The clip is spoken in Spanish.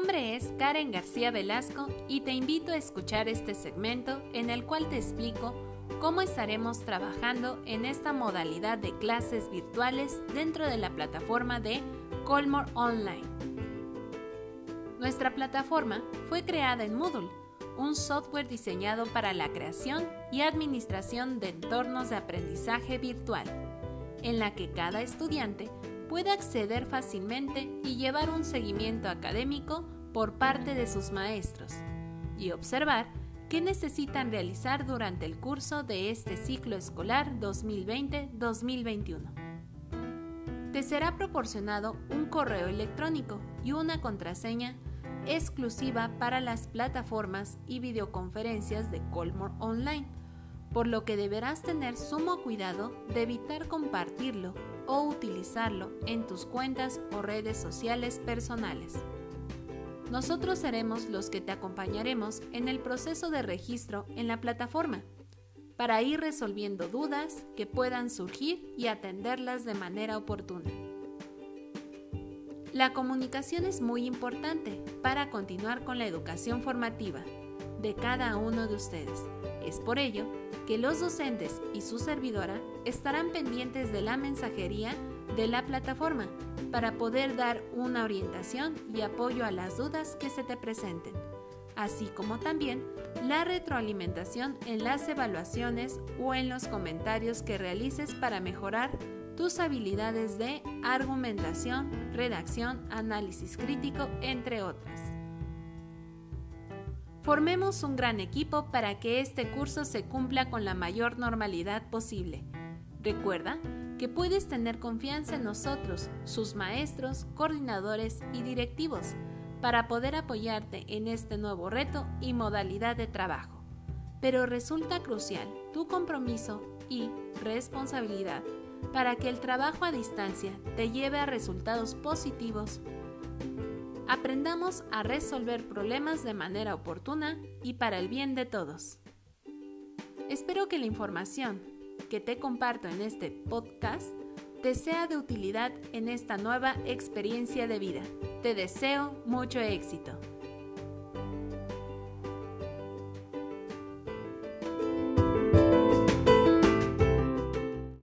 nombre es Karen García Velasco y te invito a escuchar este segmento en el cual te explico cómo estaremos trabajando en esta modalidad de clases virtuales dentro de la plataforma de Colmore Online. Nuestra plataforma fue creada en Moodle, un software diseñado para la creación y administración de entornos de aprendizaje virtual, en la que cada estudiante puede acceder fácilmente y llevar un seguimiento académico por parte de sus maestros y observar qué necesitan realizar durante el curso de este ciclo escolar 2020-2021. Te será proporcionado un correo electrónico y una contraseña exclusiva para las plataformas y videoconferencias de Colmore Online, por lo que deberás tener sumo cuidado de evitar compartirlo o utilizarlo en tus cuentas o redes sociales personales. Nosotros seremos los que te acompañaremos en el proceso de registro en la plataforma para ir resolviendo dudas que puedan surgir y atenderlas de manera oportuna. La comunicación es muy importante para continuar con la educación formativa de cada uno de ustedes. Es por ello que los docentes y su servidora estarán pendientes de la mensajería de la plataforma para poder dar una orientación y apoyo a las dudas que se te presenten, así como también la retroalimentación en las evaluaciones o en los comentarios que realices para mejorar tus habilidades de argumentación, redacción, análisis crítico, entre otras. Formemos un gran equipo para que este curso se cumpla con la mayor normalidad posible. Recuerda que puedes tener confianza en nosotros, sus maestros, coordinadores y directivos, para poder apoyarte en este nuevo reto y modalidad de trabajo. Pero resulta crucial tu compromiso y responsabilidad para que el trabajo a distancia te lleve a resultados positivos aprendamos a resolver problemas de manera oportuna y para el bien de todos. Espero que la información que te comparto en este podcast te sea de utilidad en esta nueva experiencia de vida. Te deseo mucho éxito.